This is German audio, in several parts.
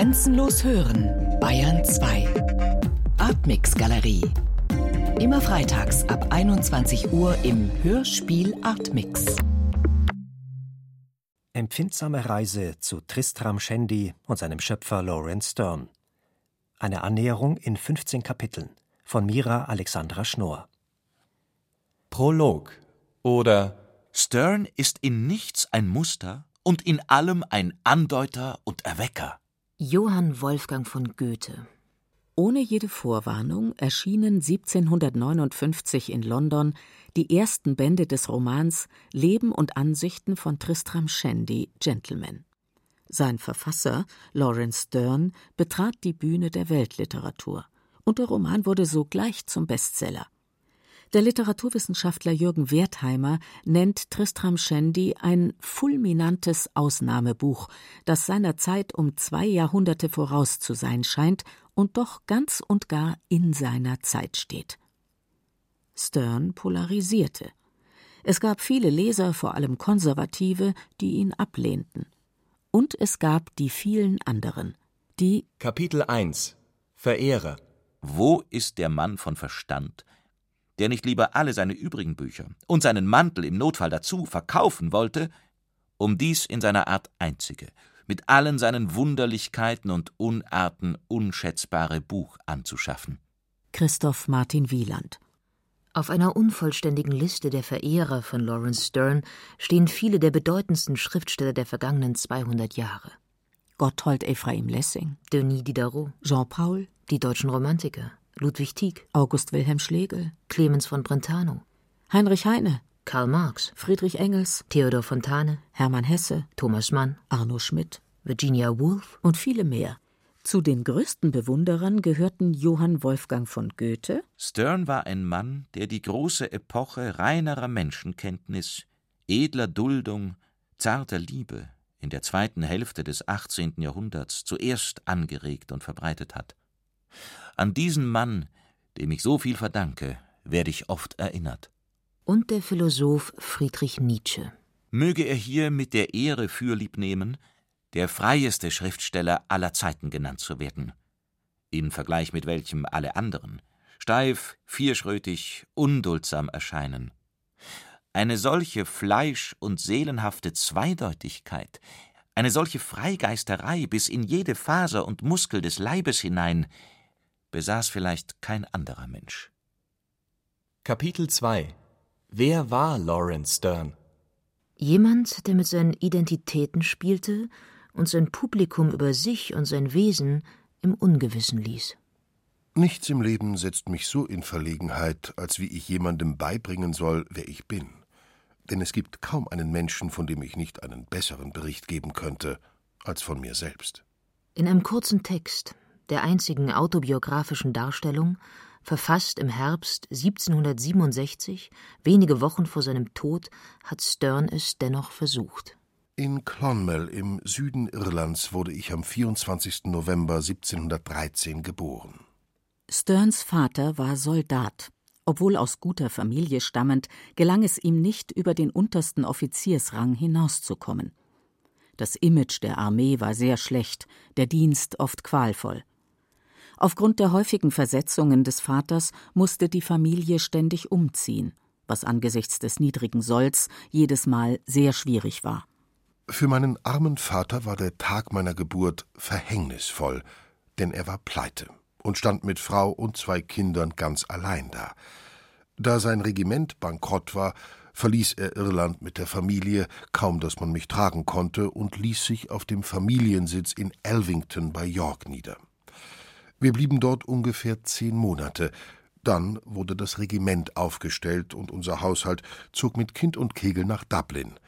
Grenzenlos hören, Bayern 2. Artmix Galerie. Immer freitags ab 21 Uhr im Hörspiel Artmix. Empfindsame Reise zu Tristram Shandy und seinem Schöpfer Lawrence Stern. Eine Annäherung in 15 Kapiteln von Mira Alexandra Schnorr. Prolog oder Stern ist in nichts ein Muster und in allem ein Andeuter und Erwecker. Johann Wolfgang von Goethe. Ohne jede Vorwarnung erschienen 1759 in London die ersten Bände des Romans Leben und Ansichten von Tristram Shandy, Gentleman. Sein Verfasser, Lawrence Stern, betrat die Bühne der Weltliteratur, und der Roman wurde sogleich zum Bestseller. Der Literaturwissenschaftler Jürgen Wertheimer nennt Tristram Shandy ein fulminantes Ausnahmebuch, das seiner Zeit um zwei Jahrhunderte voraus zu sein scheint und doch ganz und gar in seiner Zeit steht. Stern polarisierte. Es gab viele Leser, vor allem Konservative, die ihn ablehnten. Und es gab die vielen anderen, die Kapitel 1 Verehrer Wo ist der Mann von Verstand, der nicht lieber alle seine übrigen Bücher und seinen Mantel im Notfall dazu verkaufen wollte, um dies in seiner Art einzige, mit allen seinen Wunderlichkeiten und Unarten unschätzbare Buch anzuschaffen. Christoph Martin Wieland. Auf einer unvollständigen Liste der Verehrer von Lawrence Stern stehen viele der bedeutendsten Schriftsteller der vergangenen 200 Jahre. Gotthold Ephraim Lessing, Denis Diderot, Jean Paul, die deutschen Romantiker, Ludwig Tieck, August Wilhelm Schlegel, Clemens von Brentano, Heinrich Heine, Karl Marx, Friedrich Engels, Theodor Fontane, Hermann Hesse, Thomas Mann, Arno Schmidt Virginia Woolf und viele mehr. Zu den größten Bewunderern gehörten Johann Wolfgang von Goethe. Stern war ein Mann, der die große Epoche reinerer Menschenkenntnis, edler Duldung, zarter Liebe in der zweiten Hälfte des 18. Jahrhunderts zuerst angeregt und verbreitet hat. An diesen Mann, dem ich so viel verdanke, werde ich oft erinnert. Und der Philosoph Friedrich Nietzsche. Möge er hier mit der Ehre fürlieb nehmen, der freieste Schriftsteller aller Zeiten genannt zu werden, in Vergleich mit welchem alle anderen steif, vierschrötig, unduldsam erscheinen. Eine solche fleisch- und seelenhafte Zweideutigkeit, eine solche Freigeisterei bis in jede Faser und Muskel des Leibes hinein, besaß vielleicht kein anderer Mensch. Kapitel 2 Wer war Lawrence Stern? Jemand, der mit seinen Identitäten spielte und sein Publikum über sich und sein Wesen im Ungewissen ließ. Nichts im Leben setzt mich so in Verlegenheit, als wie ich jemandem beibringen soll, wer ich bin. Denn es gibt kaum einen Menschen, von dem ich nicht einen besseren Bericht geben könnte, als von mir selbst. In einem kurzen Text, der einzigen autobiografischen Darstellung, verfasst im Herbst 1767, wenige Wochen vor seinem Tod, hat Stern es dennoch versucht. In Clonmel im Süden Irlands wurde ich am 24. November 1713 geboren. Sterns Vater war Soldat. Obwohl aus guter Familie stammend, gelang es ihm nicht, über den untersten Offiziersrang hinauszukommen. Das Image der Armee war sehr schlecht, der Dienst oft qualvoll. Aufgrund der häufigen Versetzungen des Vaters musste die Familie ständig umziehen, was angesichts des niedrigen Solls jedes Mal sehr schwierig war. Für meinen armen Vater war der Tag meiner Geburt verhängnisvoll, denn er war pleite und stand mit Frau und zwei Kindern ganz allein da. Da sein Regiment bankrott war, verließ er Irland mit der Familie, kaum dass man mich tragen konnte, und ließ sich auf dem Familiensitz in Elvington bei York nieder. Wir blieben dort ungefähr zehn Monate. Dann wurde das Regiment aufgestellt und unser Haushalt zog mit Kind und Kegel nach Dublin.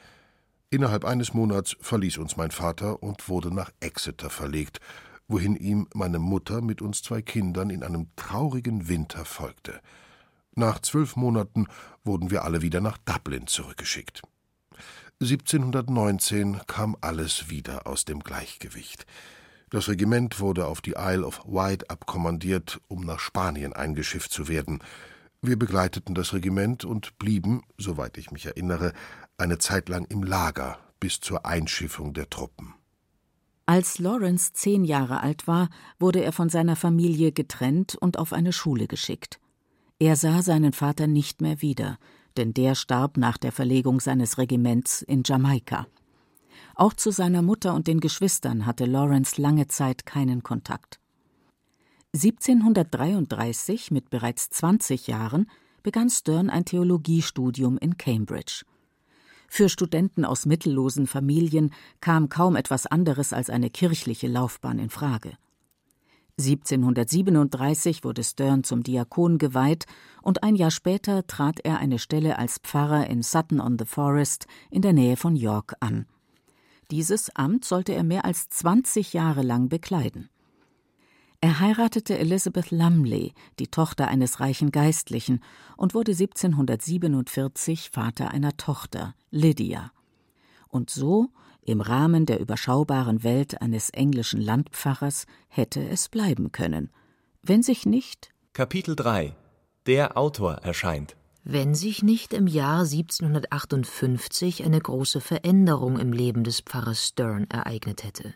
Innerhalb eines Monats verließ uns mein Vater und wurde nach Exeter verlegt, wohin ihm meine Mutter mit uns zwei Kindern in einem traurigen Winter folgte. Nach zwölf Monaten wurden wir alle wieder nach Dublin zurückgeschickt. 1719 kam alles wieder aus dem Gleichgewicht. Das Regiment wurde auf die Isle of Wight abkommandiert, um nach Spanien eingeschifft zu werden. Wir begleiteten das Regiment und blieben, soweit ich mich erinnere, eine Zeit lang im Lager bis zur Einschiffung der Truppen. Als Lawrence zehn Jahre alt war, wurde er von seiner Familie getrennt und auf eine Schule geschickt. Er sah seinen Vater nicht mehr wieder, denn der starb nach der Verlegung seines Regiments in Jamaika. Auch zu seiner Mutter und den Geschwistern hatte Lawrence lange Zeit keinen Kontakt. 1733, mit bereits 20 Jahren, begann Stern ein Theologiestudium in Cambridge. Für Studenten aus mittellosen Familien kam kaum etwas anderes als eine kirchliche Laufbahn in Frage. 1737 wurde Stern zum Diakon geweiht und ein Jahr später trat er eine Stelle als Pfarrer in Sutton on the Forest in der Nähe von York an. Dieses Amt sollte er mehr als 20 Jahre lang bekleiden. Er heiratete Elizabeth Lumley, die Tochter eines reichen Geistlichen, und wurde 1747 Vater einer Tochter, Lydia. Und so, im Rahmen der überschaubaren Welt eines englischen Landpfarrers, hätte es bleiben können, wenn sich nicht Kapitel 3 Der Autor erscheint. Wenn sich nicht im Jahr 1758 eine große Veränderung im Leben des Pfarrers Stern ereignet hätte.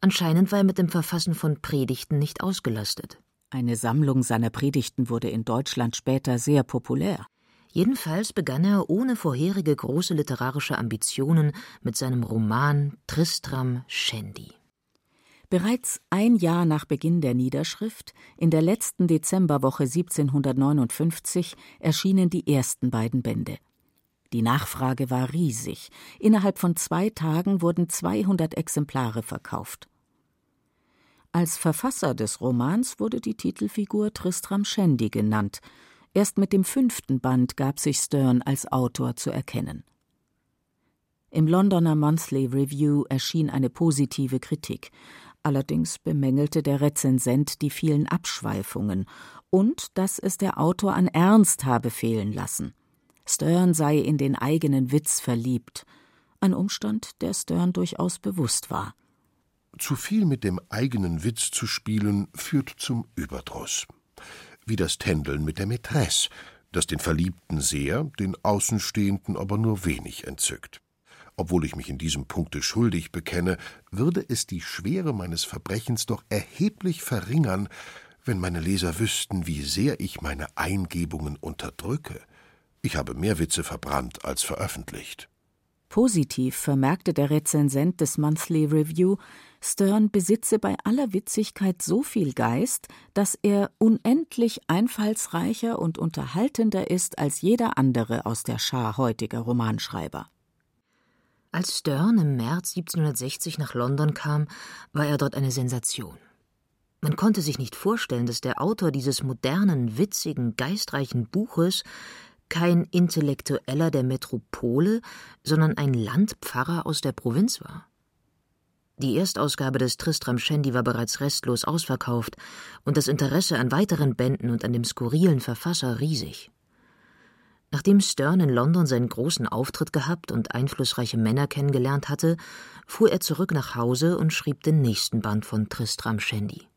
Anscheinend war er mit dem Verfassen von Predigten nicht ausgelastet. Eine Sammlung seiner Predigten wurde in Deutschland später sehr populär. Jedenfalls begann er ohne vorherige große literarische Ambitionen mit seinem Roman Tristram Shandy. Bereits ein Jahr nach Beginn der Niederschrift, in der letzten Dezemberwoche 1759, erschienen die ersten beiden Bände. Die Nachfrage war riesig. Innerhalb von zwei Tagen wurden 200 Exemplare verkauft. Als Verfasser des Romans wurde die Titelfigur Tristram Shandy genannt. Erst mit dem fünften Band gab sich Stern als Autor zu erkennen. Im Londoner Monthly Review erschien eine positive Kritik. Allerdings bemängelte der Rezensent die vielen Abschweifungen und dass es der Autor an Ernst habe fehlen lassen. Stern sei in den eigenen Witz verliebt, ein Umstand, der Stern durchaus bewusst war. Zu viel mit dem eigenen Witz zu spielen, führt zum Überdruss. Wie das Tändeln mit der Mätresse, das den Verliebten sehr, den Außenstehenden aber nur wenig entzückt. Obwohl ich mich in diesem Punkte schuldig bekenne, würde es die Schwere meines Verbrechens doch erheblich verringern, wenn meine Leser wüssten, wie sehr ich meine Eingebungen unterdrücke, ich habe mehr Witze verbrannt als veröffentlicht. Positiv vermerkte der Rezensent des Monthly Review, Stern besitze bei aller Witzigkeit so viel Geist, dass er unendlich einfallsreicher und unterhaltender ist als jeder andere aus der Schar heutiger Romanschreiber. Als Stern im März 1760 nach London kam, war er dort eine Sensation. Man konnte sich nicht vorstellen, dass der Autor dieses modernen, witzigen, geistreichen Buches kein Intellektueller der Metropole, sondern ein Landpfarrer aus der Provinz war. Die Erstausgabe des Tristram Shandy war bereits restlos ausverkauft und das Interesse an weiteren Bänden und an dem skurrilen Verfasser riesig. Nachdem Stern in London seinen großen Auftritt gehabt und einflussreiche Männer kennengelernt hatte, fuhr er zurück nach Hause und schrieb den nächsten Band von Tristram Shandy.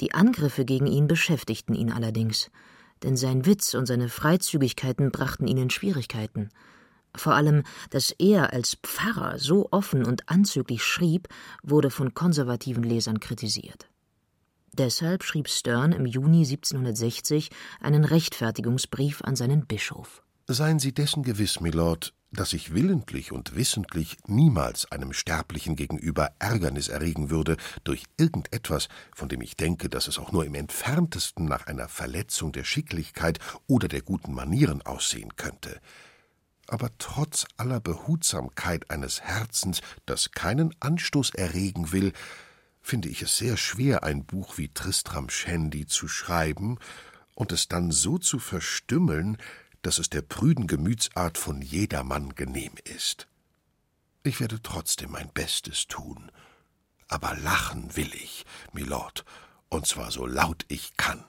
Die Angriffe gegen ihn beschäftigten ihn allerdings denn sein Witz und seine Freizügigkeiten brachten ihn in Schwierigkeiten. Vor allem, dass er als Pfarrer so offen und anzüglich schrieb, wurde von konservativen Lesern kritisiert. Deshalb schrieb Stern im Juni 1760 einen Rechtfertigungsbrief an seinen Bischof. Seien Sie dessen gewiss, Milord, dass ich willentlich und wissentlich niemals einem Sterblichen gegenüber Ärgernis erregen würde durch irgendetwas, von dem ich denke, dass es auch nur im entferntesten nach einer Verletzung der Schicklichkeit oder der guten Manieren aussehen könnte. Aber trotz aller Behutsamkeit eines Herzens, das keinen Anstoß erregen will, finde ich es sehr schwer, ein Buch wie Tristram Shandy zu schreiben und es dann so zu verstümmeln, dass es der prüden Gemütsart von jedermann genehm ist. Ich werde trotzdem mein Bestes tun, aber lachen will ich, Milord, und zwar so laut ich kann.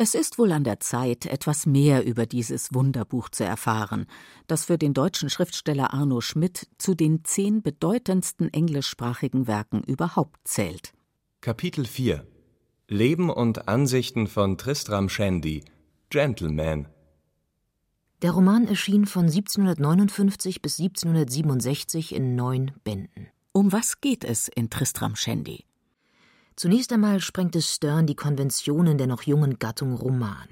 Es ist wohl an der Zeit, etwas mehr über dieses Wunderbuch zu erfahren, das für den deutschen Schriftsteller Arno Schmidt zu den zehn bedeutendsten englischsprachigen Werken überhaupt zählt. Kapitel 4 Leben und Ansichten von Tristram Shandy, Gentleman, der Roman erschien von 1759 bis 1767 in neun Bänden. Um was geht es in Tristram Shandy? Zunächst einmal sprengte Stern die Konventionen der noch jungen Gattung Roman.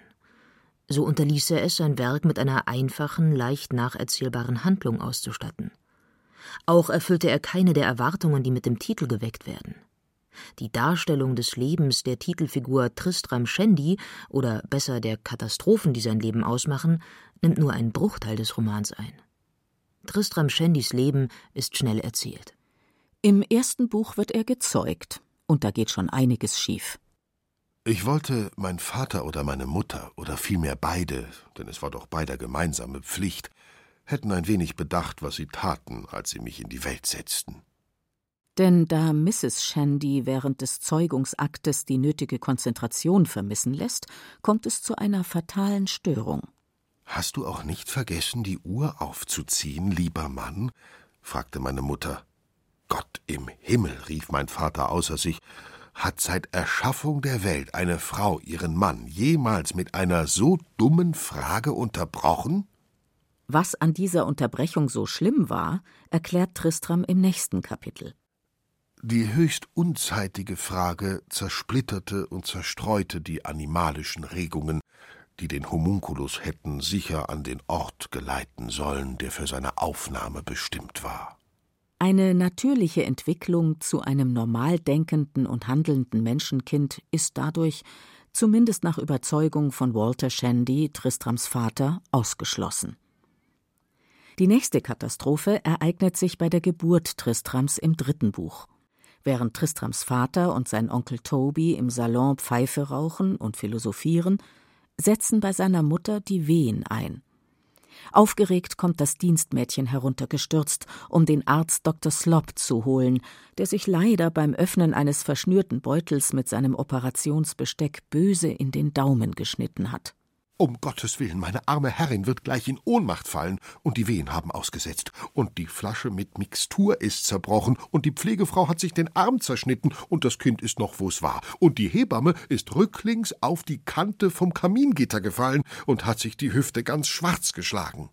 So unterließ er es, sein Werk mit einer einfachen, leicht nacherzählbaren Handlung auszustatten. Auch erfüllte er keine der Erwartungen, die mit dem Titel geweckt werden. Die Darstellung des Lebens der Titelfigur Tristram Shandy oder besser der Katastrophen, die sein Leben ausmachen, nimmt nur einen Bruchteil des Romans ein. Tristram Shandys Leben ist schnell erzählt. Im ersten Buch wird er gezeugt, und da geht schon einiges schief. Ich wollte mein Vater oder meine Mutter oder vielmehr beide, denn es war doch beider gemeinsame Pflicht, hätten ein wenig bedacht, was sie taten, als sie mich in die Welt setzten. Denn da Mrs. Shandy während des Zeugungsaktes die nötige Konzentration vermissen lässt, kommt es zu einer fatalen Störung. Hast du auch nicht vergessen, die Uhr aufzuziehen, lieber Mann? fragte meine Mutter. Gott im Himmel, rief mein Vater außer sich, hat seit Erschaffung der Welt eine Frau ihren Mann jemals mit einer so dummen Frage unterbrochen? Was an dieser Unterbrechung so schlimm war, erklärt Tristram im nächsten Kapitel. Die höchst unzeitige Frage zersplitterte und zerstreute die animalischen Regungen, die den Homunculus hätten sicher an den Ort geleiten sollen, der für seine Aufnahme bestimmt war. Eine natürliche Entwicklung zu einem normal denkenden und handelnden Menschenkind ist dadurch, zumindest nach Überzeugung von Walter Shandy, Tristrams Vater, ausgeschlossen. Die nächste Katastrophe ereignet sich bei der Geburt Tristrams im dritten Buch. Während Tristrams Vater und sein Onkel Toby im Salon Pfeife rauchen und philosophieren, setzen bei seiner Mutter die Wehen ein. Aufgeregt kommt das Dienstmädchen heruntergestürzt, um den Arzt Dr. Slop zu holen, der sich leider beim Öffnen eines verschnürten Beutels mit seinem Operationsbesteck böse in den Daumen geschnitten hat. Um Gottes Willen, meine arme Herrin wird gleich in Ohnmacht fallen, und die Wehen haben ausgesetzt, und die Flasche mit Mixtur ist zerbrochen, und die Pflegefrau hat sich den Arm zerschnitten, und das Kind ist noch, wo's war, und die Hebamme ist rücklings auf die Kante vom Kamingitter gefallen und hat sich die Hüfte ganz schwarz geschlagen.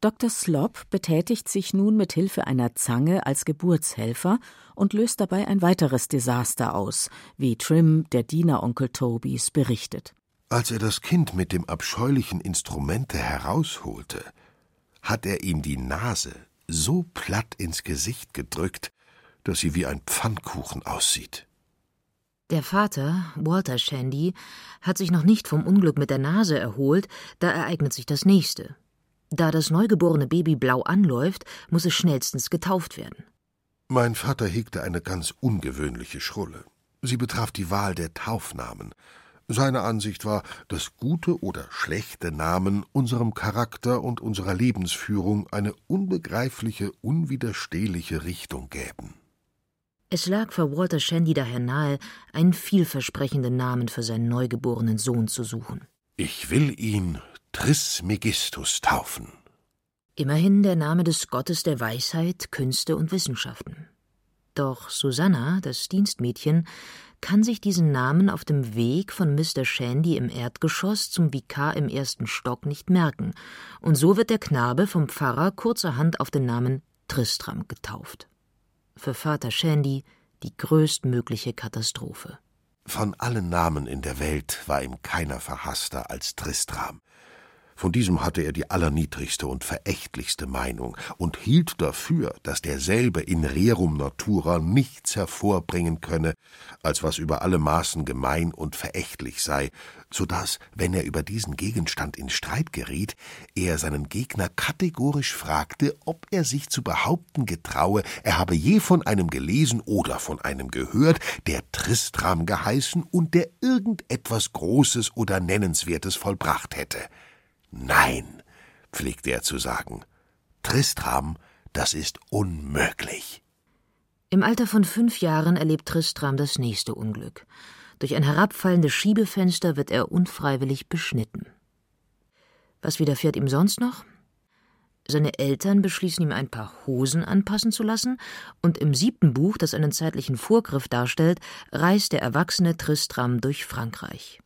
Dr. Slop betätigt sich nun mit Hilfe einer Zange als Geburtshelfer und löst dabei ein weiteres Desaster aus, wie Trim, der Dieneronkel Tobys, berichtet. Als er das Kind mit dem abscheulichen Instrumente herausholte, hat er ihm die Nase so platt ins Gesicht gedrückt, dass sie wie ein Pfannkuchen aussieht. Der Vater, Walter Shandy, hat sich noch nicht vom Unglück mit der Nase erholt, da ereignet sich das nächste. Da das neugeborene Baby blau anläuft, muss es schnellstens getauft werden. Mein Vater hegte eine ganz ungewöhnliche Schrulle. Sie betraf die Wahl der Taufnamen. Seine Ansicht war, dass gute oder schlechte Namen unserem Charakter und unserer Lebensführung eine unbegreifliche, unwiderstehliche Richtung gäben. Es lag für Walter Shandy daher nahe, einen vielversprechenden Namen für seinen neugeborenen Sohn zu suchen. Ich will ihn Trismegistus taufen. Immerhin der Name des Gottes der Weisheit, Künste und Wissenschaften. Doch Susanna, das Dienstmädchen, kann sich diesen Namen auf dem Weg von Mr. Shandy im Erdgeschoss zum Vikar im ersten Stock nicht merken, und so wird der Knabe vom Pfarrer kurzerhand auf den Namen Tristram getauft. Für Vater Shandy die größtmögliche Katastrophe. Von allen Namen in der Welt war ihm keiner verhasster als Tristram. Von diesem hatte er die allerniedrigste und verächtlichste Meinung und hielt dafür, dass derselbe in rerum natura nichts hervorbringen könne, als was über alle Maßen gemein und verächtlich sei, so dass, wenn er über diesen Gegenstand in Streit geriet, er seinen Gegner kategorisch fragte, ob er sich zu behaupten getraue, er habe je von einem gelesen oder von einem gehört, der Tristram geheißen und der irgendetwas Großes oder Nennenswertes vollbracht hätte. Nein, pflegte er zu sagen. Tristram, das ist unmöglich. Im Alter von fünf Jahren erlebt Tristram das nächste Unglück. Durch ein herabfallendes Schiebefenster wird er unfreiwillig beschnitten. Was widerfährt ihm sonst noch? Seine Eltern beschließen ihm ein paar Hosen anpassen zu lassen, und im siebten Buch, das einen zeitlichen Vorgriff darstellt, reist der erwachsene Tristram durch Frankreich.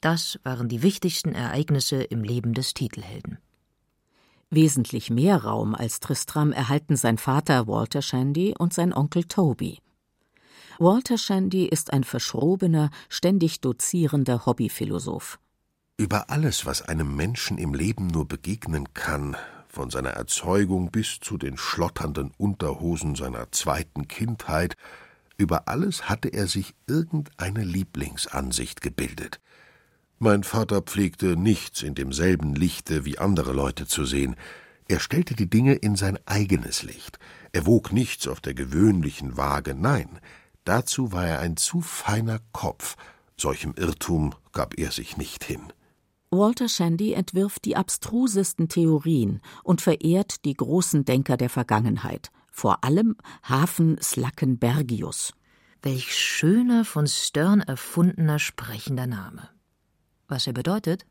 Das waren die wichtigsten Ereignisse im Leben des Titelhelden. Wesentlich mehr Raum als Tristram erhalten sein Vater Walter Shandy und sein Onkel Toby. Walter Shandy ist ein verschrobener, ständig dozierender Hobbyphilosoph. Über alles, was einem Menschen im Leben nur begegnen kann, von seiner Erzeugung bis zu den schlotternden Unterhosen seiner zweiten Kindheit, über alles hatte er sich irgendeine Lieblingsansicht gebildet. Mein Vater pflegte nichts in demselben Lichte wie andere Leute zu sehen. Er stellte die Dinge in sein eigenes Licht. Er wog nichts auf der gewöhnlichen Waage, nein, dazu war er ein zu feiner Kopf. Solchem Irrtum gab er sich nicht hin. Walter Shandy entwirft die abstrusesten Theorien und verehrt die großen Denker der Vergangenheit, vor allem Hafen Slackenbergius. Welch schöner, von Stern erfundener sprechender Name. Was er bedeutet?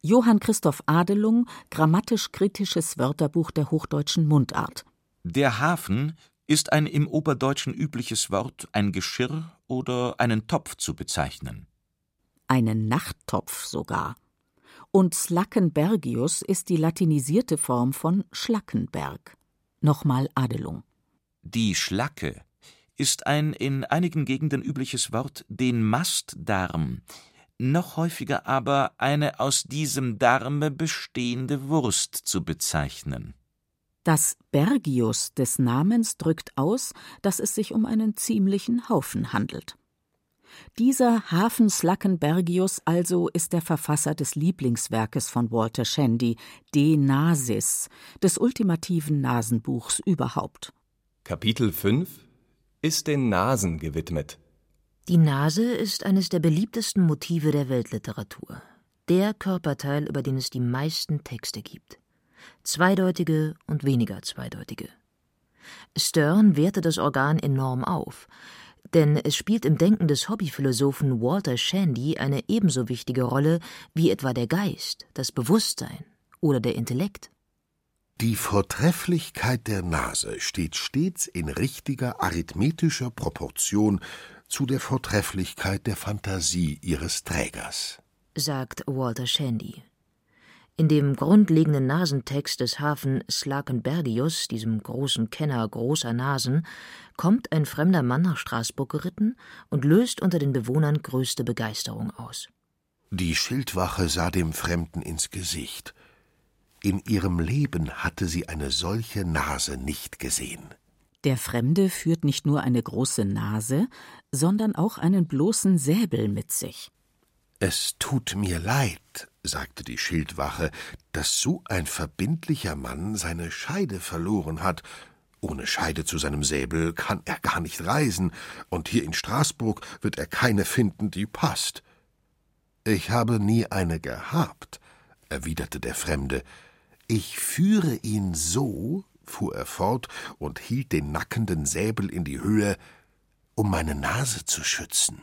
Johann Christoph Adelung, grammatisch-kritisches Wörterbuch der hochdeutschen Mundart. Der Hafen ist ein im Oberdeutschen übliches Wort, ein Geschirr oder einen Topf zu bezeichnen. Einen Nachttopf sogar. Und Slackenbergius ist die latinisierte Form von Schlackenberg. Nochmal Adelung. Die Schlacke ist ein in einigen Gegenden übliches Wort, den Mastdarm, noch häufiger aber eine aus diesem Darme bestehende Wurst zu bezeichnen. Das Bergius des Namens drückt aus, dass es sich um einen ziemlichen Haufen handelt. Dieser Hafen Slackenbergius also ist der Verfasser des Lieblingswerkes von Walter Shandy, De Nasis, des ultimativen Nasenbuchs überhaupt. Kapitel 5 ist den Nasen gewidmet. Die Nase ist eines der beliebtesten Motive der Weltliteratur. Der Körperteil, über den es die meisten Texte gibt. Zweideutige und weniger zweideutige. Stern wertet das Organ enorm auf, denn es spielt im Denken des Hobbyphilosophen Walter Shandy eine ebenso wichtige Rolle wie etwa der Geist, das Bewusstsein oder der Intellekt. Die Vortrefflichkeit der Nase steht stets in richtiger arithmetischer Proportion zu der Vortrefflichkeit der Fantasie ihres Trägers, sagt Walter Shandy. In dem grundlegenden Nasentext des Hafen Slakenbergius, diesem großen Kenner großer Nasen, kommt ein fremder Mann nach Straßburg geritten und löst unter den Bewohnern größte Begeisterung aus. Die Schildwache sah dem Fremden ins Gesicht. In ihrem Leben hatte sie eine solche Nase nicht gesehen. Der Fremde führt nicht nur eine große Nase, sondern auch einen bloßen Säbel mit sich. Es tut mir leid, sagte die Schildwache, dass so ein verbindlicher Mann seine Scheide verloren hat. Ohne Scheide zu seinem Säbel kann er gar nicht reisen, und hier in Straßburg wird er keine finden, die passt. Ich habe nie eine gehabt, erwiderte der Fremde. Ich führe ihn so, fuhr er fort und hielt den nackenden Säbel in die Höhe, um meine Nase zu schützen.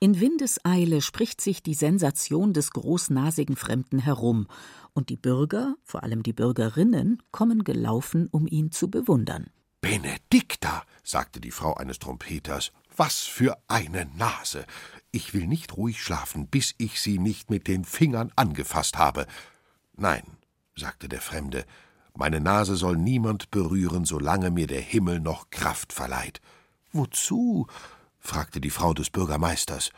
In Windeseile spricht sich die Sensation des großnasigen Fremden herum, und die Bürger, vor allem die Bürgerinnen, kommen gelaufen, um ihn zu bewundern. Benedikta, sagte die Frau eines Trompeters, was für eine Nase. Ich will nicht ruhig schlafen, bis ich sie nicht mit den Fingern angefasst habe. Nein, sagte der Fremde, meine Nase soll niemand berühren, solange mir der Himmel noch Kraft verleiht. Wozu? fragte die Frau des Bürgermeisters.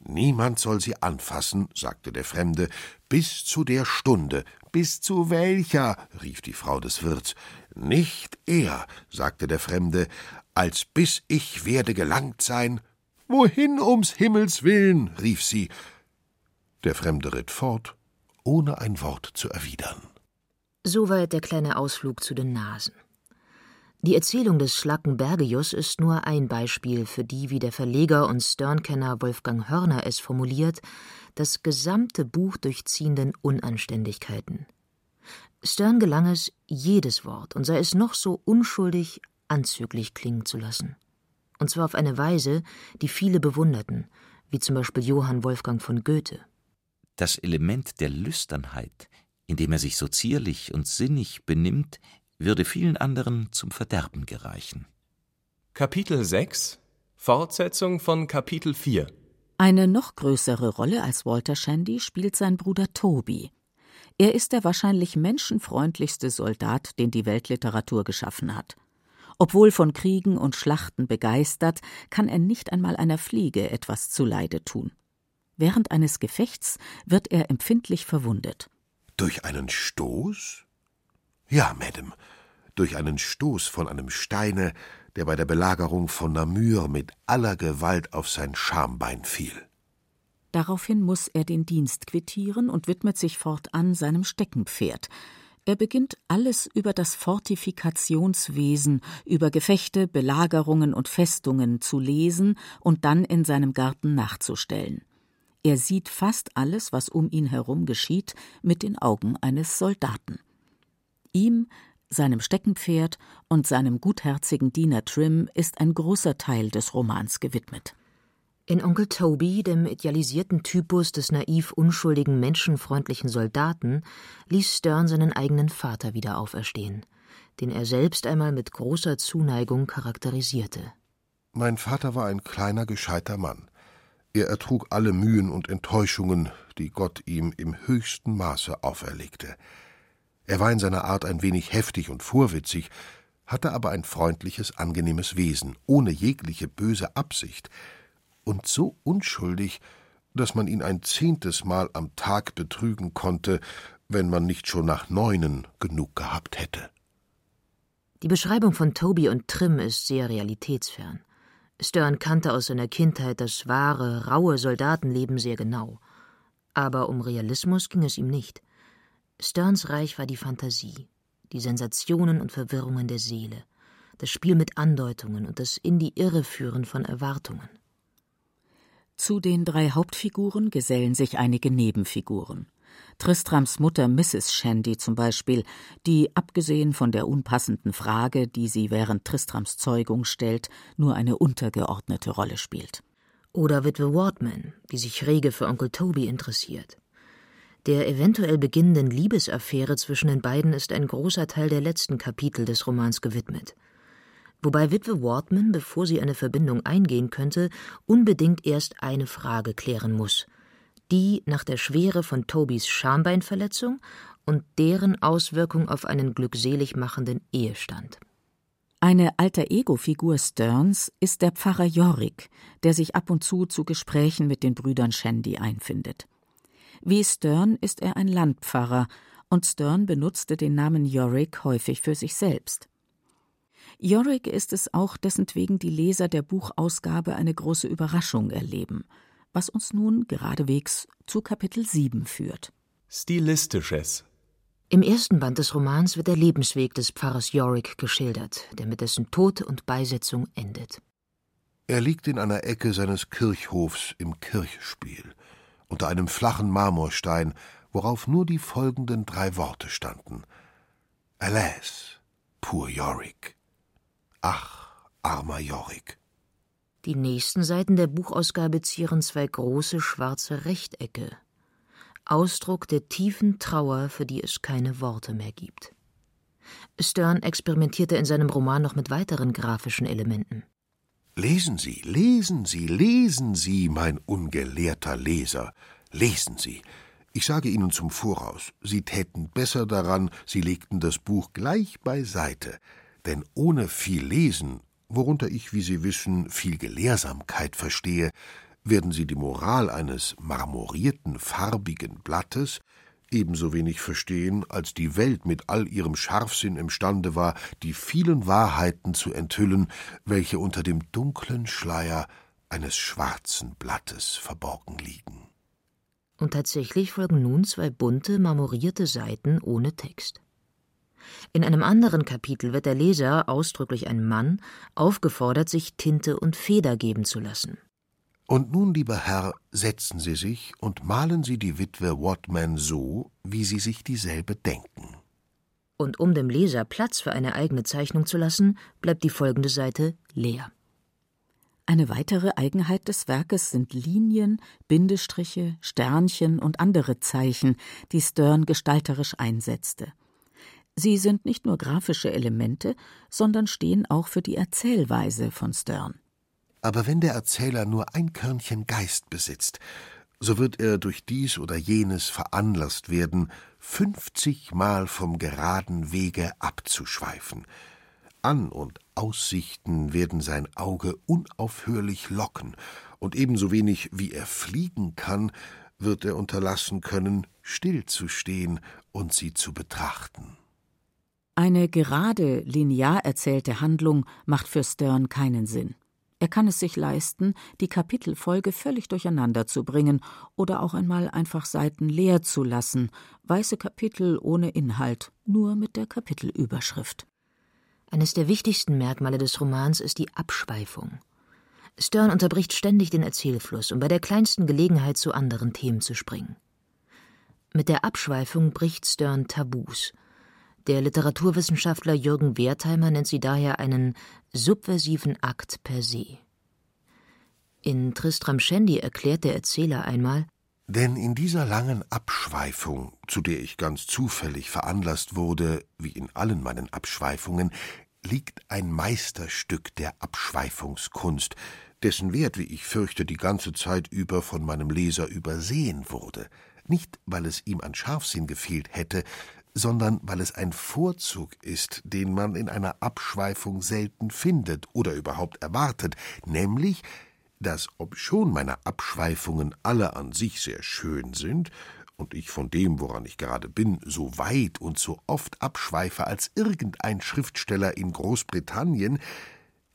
Niemand soll sie anfassen, sagte der Fremde, bis zu der Stunde. Bis zu welcher? rief die Frau des Wirts. Nicht er, sagte der Fremde, als bis ich werde gelangt sein. Wohin ums Himmels willen? rief sie. Der Fremde ritt fort, ohne ein Wort zu erwidern. Soweit der kleine Ausflug zu den Nasen. Die Erzählung des Schlackenbergius ist nur ein Beispiel für die, wie der Verleger und Sternkenner Wolfgang Hörner es formuliert, das gesamte Buch durchziehenden Unanständigkeiten. Stern gelang es, jedes Wort, und sei es noch so unschuldig, anzüglich klingen zu lassen. Und zwar auf eine Weise, die viele bewunderten, wie zum Beispiel Johann Wolfgang von Goethe. Das Element der Lüsternheit, indem er sich so zierlich und sinnig benimmt, würde vielen anderen zum Verderben gereichen. Kapitel 6 Fortsetzung von Kapitel 4 Eine noch größere Rolle als Walter Shandy spielt sein Bruder Toby. Er ist der wahrscheinlich menschenfreundlichste Soldat, den die Weltliteratur geschaffen hat. Obwohl von Kriegen und Schlachten begeistert, kann er nicht einmal einer Fliege etwas zuleide tun. Während eines Gefechts wird er empfindlich verwundet. Durch einen Stoß? Ja, Madame, durch einen Stoß von einem Steine, der bei der Belagerung von Namur mit aller Gewalt auf sein Schambein fiel. Daraufhin muss er den Dienst quittieren und widmet sich fortan seinem Steckenpferd. Er beginnt alles über das Fortifikationswesen, über Gefechte, Belagerungen und Festungen zu lesen und dann in seinem Garten nachzustellen. Er sieht fast alles, was um ihn herum geschieht, mit den Augen eines Soldaten. Ihm, seinem Steckenpferd und seinem gutherzigen Diener Trim ist ein großer Teil des Romans gewidmet. In Onkel Toby, dem idealisierten Typus des naiv unschuldigen, menschenfreundlichen Soldaten, ließ Stern seinen eigenen Vater wieder auferstehen, den er selbst einmal mit großer Zuneigung charakterisierte. Mein Vater war ein kleiner, gescheiter Mann. Er ertrug alle Mühen und Enttäuschungen, die Gott ihm im höchsten Maße auferlegte. Er war in seiner Art ein wenig heftig und vorwitzig, hatte aber ein freundliches, angenehmes Wesen, ohne jegliche böse Absicht, und so unschuldig, dass man ihn ein zehntes Mal am Tag betrügen konnte, wenn man nicht schon nach neunen genug gehabt hätte. Die Beschreibung von Toby und Trim ist sehr realitätsfern. Stern kannte aus seiner Kindheit das wahre, raue Soldatenleben sehr genau. Aber um Realismus ging es ihm nicht. Sterns Reich war die Fantasie, die Sensationen und Verwirrungen der Seele, das Spiel mit Andeutungen und das in die Irre führen von Erwartungen. Zu den drei Hauptfiguren gesellen sich einige Nebenfiguren. Tristrams Mutter Mrs. Shandy zum Beispiel, die, abgesehen von der unpassenden Frage, die sie während Tristrams Zeugung stellt, nur eine untergeordnete Rolle spielt. Oder Witwe Wardman, die sich rege für Onkel Toby interessiert. Der eventuell beginnenden Liebesaffäre zwischen den beiden ist ein großer Teil der letzten Kapitel des Romans gewidmet. Wobei Witwe Wardman, bevor sie eine Verbindung eingehen könnte, unbedingt erst eine Frage klären muss – die nach der Schwere von Tobys Schambeinverletzung und deren Auswirkung auf einen glückselig machenden Ehestand. Eine Alter-Ego-Figur Sterns ist der Pfarrer Jorik, der sich ab und zu zu Gesprächen mit den Brüdern Shandy einfindet. Wie Stern ist er ein Landpfarrer und Stern benutzte den Namen Jorik häufig für sich selbst. Jorik ist es auch, dessen wegen die Leser der Buchausgabe eine große Überraschung erleben – was uns nun geradewegs zu Kapitel 7 führt. Stilistisches. Im ersten Band des Romans wird der Lebensweg des Pfarrers Yorick geschildert, der mit dessen Tod und Beisetzung endet. Er liegt in einer Ecke seines Kirchhofs im Kirchspiel, unter einem flachen Marmorstein, worauf nur die folgenden drei Worte standen. Alas, poor Yorick. Ach, armer Yorick. Die nächsten Seiten der Buchausgabe zieren zwei große schwarze Rechtecke. Ausdruck der tiefen Trauer, für die es keine Worte mehr gibt. Stern experimentierte in seinem Roman noch mit weiteren grafischen Elementen. Lesen Sie, lesen Sie, lesen Sie, mein ungelehrter Leser, lesen Sie. Ich sage Ihnen zum Voraus, Sie täten besser daran, Sie legten das Buch gleich beiseite, denn ohne viel Lesen worunter ich, wie Sie wissen, viel Gelehrsamkeit verstehe, werden Sie die Moral eines marmorierten, farbigen Blattes ebenso wenig verstehen, als die Welt mit all ihrem Scharfsinn imstande war, die vielen Wahrheiten zu enthüllen, welche unter dem dunklen Schleier eines schwarzen Blattes verborgen liegen. Und tatsächlich folgen nun zwei bunte, marmorierte Seiten ohne Text. In einem anderen Kapitel wird der Leser, ausdrücklich ein Mann, aufgefordert, sich Tinte und Feder geben zu lassen. Und nun, lieber Herr, setzen Sie sich und malen Sie die Witwe Watman so, wie Sie sich dieselbe denken. Und um dem Leser Platz für eine eigene Zeichnung zu lassen, bleibt die folgende Seite leer. Eine weitere Eigenheit des Werkes sind Linien, Bindestriche, Sternchen und andere Zeichen, die Stern gestalterisch einsetzte. Sie sind nicht nur grafische Elemente, sondern stehen auch für die Erzählweise von Stern. Aber wenn der Erzähler nur ein Körnchen Geist besitzt, so wird er durch dies oder jenes veranlasst werden, fünfzigmal vom geraden Wege abzuschweifen. An und Aussichten werden sein Auge unaufhörlich locken, und ebenso wenig wie er fliegen kann, wird er unterlassen können, stillzustehen und sie zu betrachten. Eine gerade, linear erzählte Handlung macht für Stern keinen Sinn. Er kann es sich leisten, die Kapitelfolge völlig durcheinander zu bringen oder auch einmal einfach Seiten leer zu lassen, weiße Kapitel ohne Inhalt, nur mit der Kapitelüberschrift. Eines der wichtigsten Merkmale des Romans ist die Abschweifung. Stern unterbricht ständig den Erzählfluss, um bei der kleinsten Gelegenheit zu anderen Themen zu springen. Mit der Abschweifung bricht Stern Tabus. Der Literaturwissenschaftler Jürgen Wertheimer nennt sie daher einen subversiven Akt per se. In Tristram Shandy erklärt der Erzähler einmal, denn in dieser langen Abschweifung, zu der ich ganz zufällig veranlasst wurde, wie in allen meinen Abschweifungen, liegt ein Meisterstück der Abschweifungskunst, dessen Wert, wie ich fürchte, die ganze Zeit über von meinem Leser übersehen wurde, nicht weil es ihm an Scharfsinn gefehlt hätte, sondern weil es ein Vorzug ist, den man in einer Abschweifung selten findet oder überhaupt erwartet, nämlich, dass obschon meine Abschweifungen alle an sich sehr schön sind, und ich von dem, woran ich gerade bin, so weit und so oft abschweife als irgendein Schriftsteller in Großbritannien,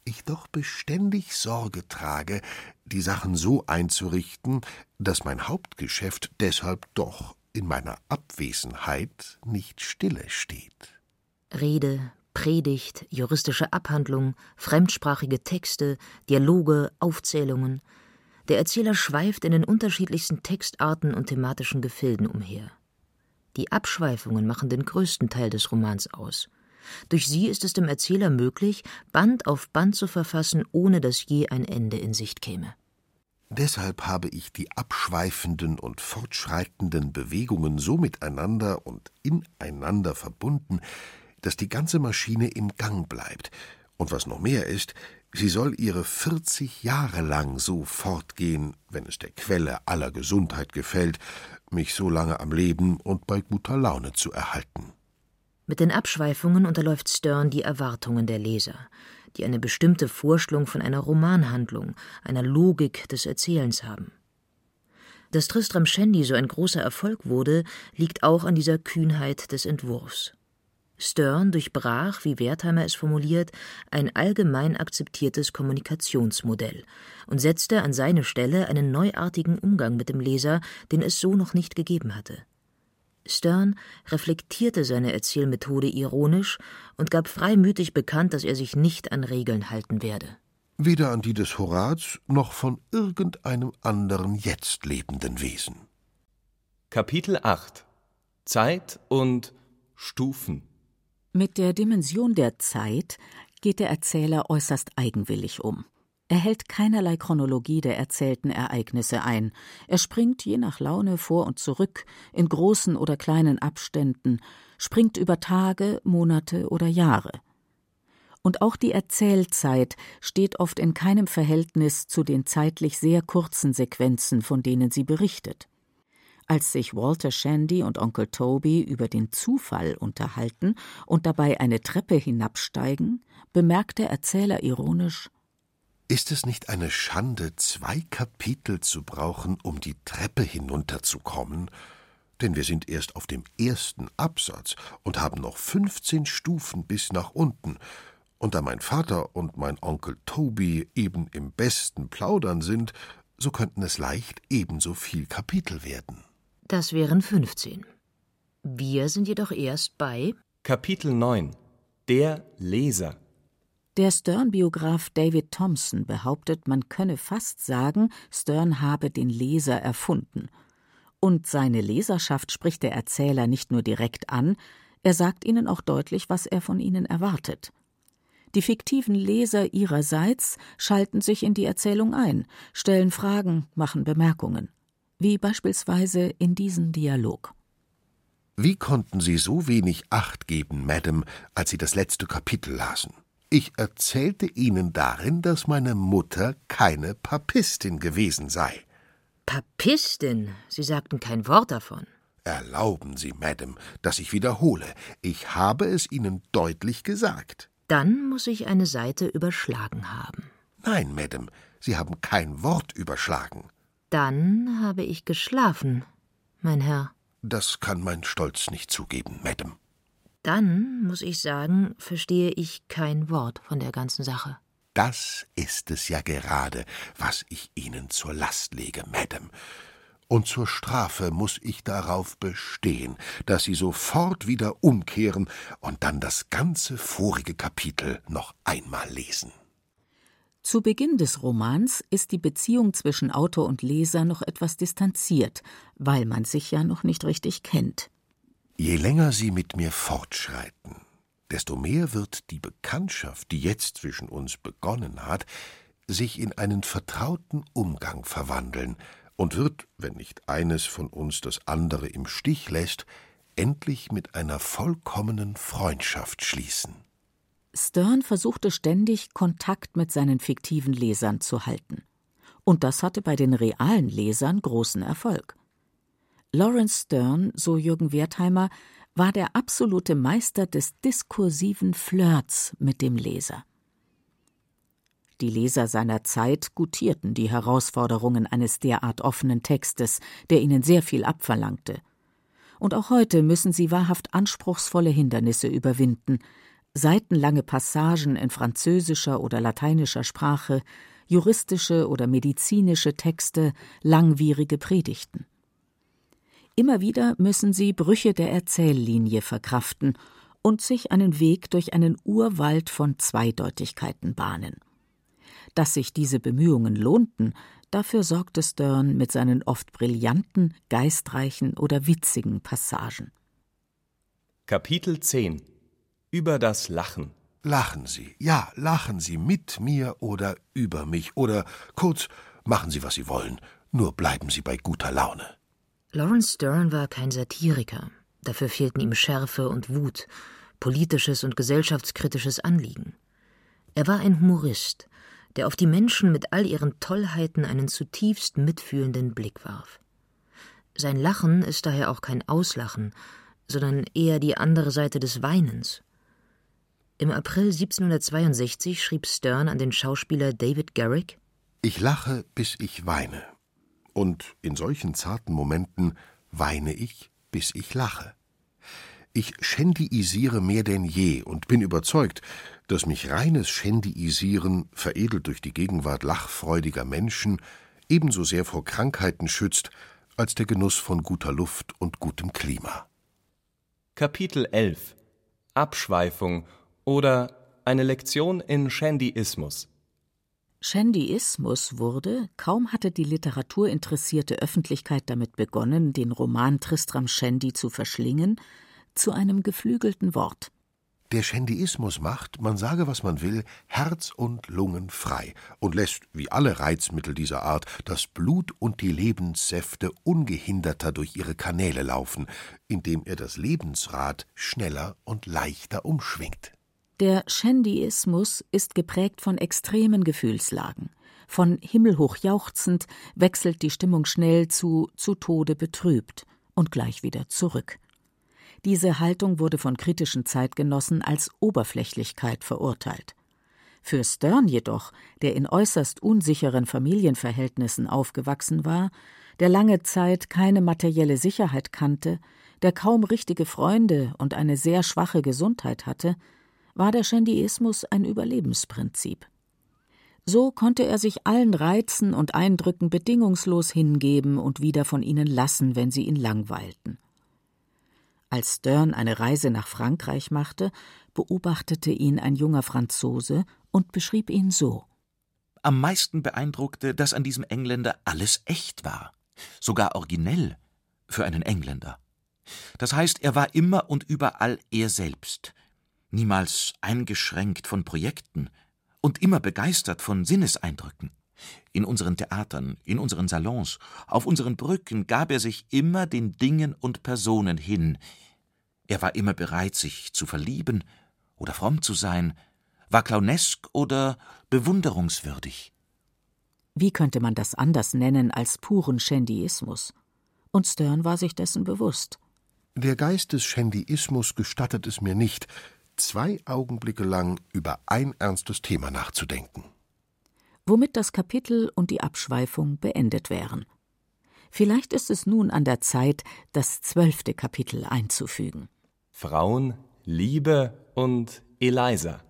ich doch beständig Sorge trage, die Sachen so einzurichten, dass mein Hauptgeschäft deshalb doch in meiner Abwesenheit nicht stille steht. Rede, Predigt, juristische Abhandlung, fremdsprachige Texte, Dialoge, Aufzählungen. Der Erzähler schweift in den unterschiedlichsten Textarten und thematischen Gefilden umher. Die Abschweifungen machen den größten Teil des Romans aus. Durch sie ist es dem Erzähler möglich, Band auf Band zu verfassen, ohne dass je ein Ende in Sicht käme. Deshalb habe ich die abschweifenden und fortschreitenden Bewegungen so miteinander und ineinander verbunden, dass die ganze Maschine im Gang bleibt, und was noch mehr ist, sie soll ihre vierzig Jahre lang so fortgehen, wenn es der Quelle aller Gesundheit gefällt, mich so lange am Leben und bei guter Laune zu erhalten. Mit den Abschweifungen unterläuft Stern die Erwartungen der Leser die eine bestimmte Vorstellung von einer Romanhandlung, einer Logik des Erzählens haben. Dass Tristram Shandy so ein großer Erfolg wurde, liegt auch an dieser Kühnheit des Entwurfs. Stern durchbrach, wie Wertheimer es formuliert, ein allgemein akzeptiertes Kommunikationsmodell und setzte an seine Stelle einen neuartigen Umgang mit dem Leser, den es so noch nicht gegeben hatte. Stern reflektierte seine Erzählmethode ironisch und gab freimütig bekannt, dass er sich nicht an Regeln halten werde. Weder an die des Horaz noch von irgendeinem anderen jetzt lebenden Wesen. Kapitel 8 Zeit und Stufen Mit der Dimension der Zeit geht der Erzähler äußerst eigenwillig um. Er hält keinerlei Chronologie der erzählten Ereignisse ein. Er springt je nach Laune vor und zurück, in großen oder kleinen Abständen, springt über Tage, Monate oder Jahre. Und auch die Erzählzeit steht oft in keinem Verhältnis zu den zeitlich sehr kurzen Sequenzen, von denen sie berichtet. Als sich Walter Shandy und Onkel Toby über den Zufall unterhalten und dabei eine Treppe hinabsteigen, bemerkt der Erzähler ironisch ist es nicht eine Schande, zwei Kapitel zu brauchen, um die Treppe hinunterzukommen? Denn wir sind erst auf dem ersten Absatz und haben noch fünfzehn Stufen bis nach unten. Und da mein Vater und mein Onkel Toby eben im besten Plaudern sind, so könnten es leicht ebenso viel Kapitel werden. Das wären fünfzehn. Wir sind jedoch erst bei Kapitel 9 Der Leser der Stern-Biograf David Thompson behauptet, man könne fast sagen, Stern habe den Leser erfunden. Und seine Leserschaft spricht der Erzähler nicht nur direkt an, er sagt ihnen auch deutlich, was er von ihnen erwartet. Die fiktiven Leser ihrerseits schalten sich in die Erzählung ein, stellen Fragen, machen Bemerkungen. Wie beispielsweise in diesem Dialog. Wie konnten Sie so wenig Acht geben, Madame, als Sie das letzte Kapitel lasen? Ich erzählte Ihnen darin, dass meine Mutter keine Papistin gewesen sei. Papistin. Sie sagten kein Wort davon. Erlauben Sie, Madame, dass ich wiederhole. Ich habe es Ihnen deutlich gesagt. Dann muss ich eine Seite überschlagen haben. Nein, Madame, Sie haben kein Wort überschlagen. Dann habe ich geschlafen, mein Herr. Das kann mein Stolz nicht zugeben, Madame. Dann, muss ich sagen, verstehe ich kein Wort von der ganzen Sache. Das ist es ja gerade, was ich Ihnen zur Last lege, Madame. Und zur Strafe muss ich darauf bestehen, dass Sie sofort wieder umkehren und dann das ganze vorige Kapitel noch einmal lesen. Zu Beginn des Romans ist die Beziehung zwischen Autor und Leser noch etwas distanziert, weil man sich ja noch nicht richtig kennt. Je länger Sie mit mir fortschreiten, desto mehr wird die Bekanntschaft, die jetzt zwischen uns begonnen hat, sich in einen vertrauten Umgang verwandeln und wird, wenn nicht eines von uns das andere im Stich lässt, endlich mit einer vollkommenen Freundschaft schließen. Stern versuchte ständig, Kontakt mit seinen fiktiven Lesern zu halten. Und das hatte bei den realen Lesern großen Erfolg. Lawrence Stern, so Jürgen Wertheimer, war der absolute Meister des diskursiven Flirts mit dem Leser. Die Leser seiner Zeit gutierten die Herausforderungen eines derart offenen Textes, der ihnen sehr viel abverlangte. Und auch heute müssen sie wahrhaft anspruchsvolle Hindernisse überwinden, seitenlange Passagen in französischer oder lateinischer Sprache, juristische oder medizinische Texte, langwierige Predigten. Immer wieder müssen sie Brüche der Erzähllinie verkraften und sich einen Weg durch einen Urwald von Zweideutigkeiten bahnen. Dass sich diese Bemühungen lohnten, dafür sorgte Stern mit seinen oft brillanten, geistreichen oder witzigen Passagen. Kapitel 10 über das Lachen. Lachen Sie, ja, lachen Sie mit mir oder über mich oder kurz, machen Sie, was Sie wollen, nur bleiben Sie bei guter Laune. Lawrence Stern war kein Satiriker. Dafür fehlten ihm Schärfe und Wut, politisches und gesellschaftskritisches Anliegen. Er war ein Humorist, der auf die Menschen mit all ihren Tollheiten einen zutiefst mitfühlenden Blick warf. Sein Lachen ist daher auch kein Auslachen, sondern eher die andere Seite des Weinens. Im April 1762 schrieb Stern an den Schauspieler David Garrick Ich lache, bis ich weine. Und in solchen zarten Momenten weine ich, bis ich lache. Ich schändiisiere mehr denn je und bin überzeugt, dass mich reines Schändiisieren, veredelt durch die Gegenwart lachfreudiger Menschen, ebenso sehr vor Krankheiten schützt, als der Genuss von guter Luft und gutem Klima. Kapitel 11 Abschweifung oder eine Lektion in Shandyismus. Shandyismus wurde, kaum hatte die literaturinteressierte Öffentlichkeit damit begonnen, den Roman Tristram Shandy zu verschlingen, zu einem geflügelten Wort. Der Shandyismus macht, man sage, was man will, Herz und Lungen frei und lässt, wie alle Reizmittel dieser Art, das Blut und die Lebenssäfte ungehinderter durch ihre Kanäle laufen, indem er das Lebensrad schneller und leichter umschwingt. Der Shandyismus ist geprägt von extremen Gefühlslagen. Von himmelhoch jauchzend wechselt die Stimmung schnell zu zu Tode betrübt und gleich wieder zurück. Diese Haltung wurde von kritischen Zeitgenossen als Oberflächlichkeit verurteilt. Für Stern jedoch, der in äußerst unsicheren Familienverhältnissen aufgewachsen war, der lange Zeit keine materielle Sicherheit kannte, der kaum richtige Freunde und eine sehr schwache Gesundheit hatte, war der Shandyismus ein Überlebensprinzip. So konnte er sich allen Reizen und Eindrücken bedingungslos hingeben und wieder von ihnen lassen, wenn sie ihn langweilten. Als Stern eine Reise nach Frankreich machte, beobachtete ihn ein junger Franzose und beschrieb ihn so Am meisten beeindruckte, dass an diesem Engländer alles echt war, sogar originell für einen Engländer. Das heißt, er war immer und überall er selbst, niemals eingeschränkt von Projekten und immer begeistert von Sinneseindrücken. In unseren Theatern, in unseren Salons, auf unseren Brücken gab er sich immer den Dingen und Personen hin. Er war immer bereit, sich zu verlieben oder fromm zu sein, war clownesk oder bewunderungswürdig. Wie könnte man das anders nennen als puren Shandyismus? Und Stern war sich dessen bewusst. Der Geist des Shandyismus gestattet es mir nicht, zwei Augenblicke lang über ein ernstes Thema nachzudenken. Womit das Kapitel und die Abschweifung beendet wären. Vielleicht ist es nun an der Zeit, das zwölfte Kapitel einzufügen. Frauen, Liebe und Eliza.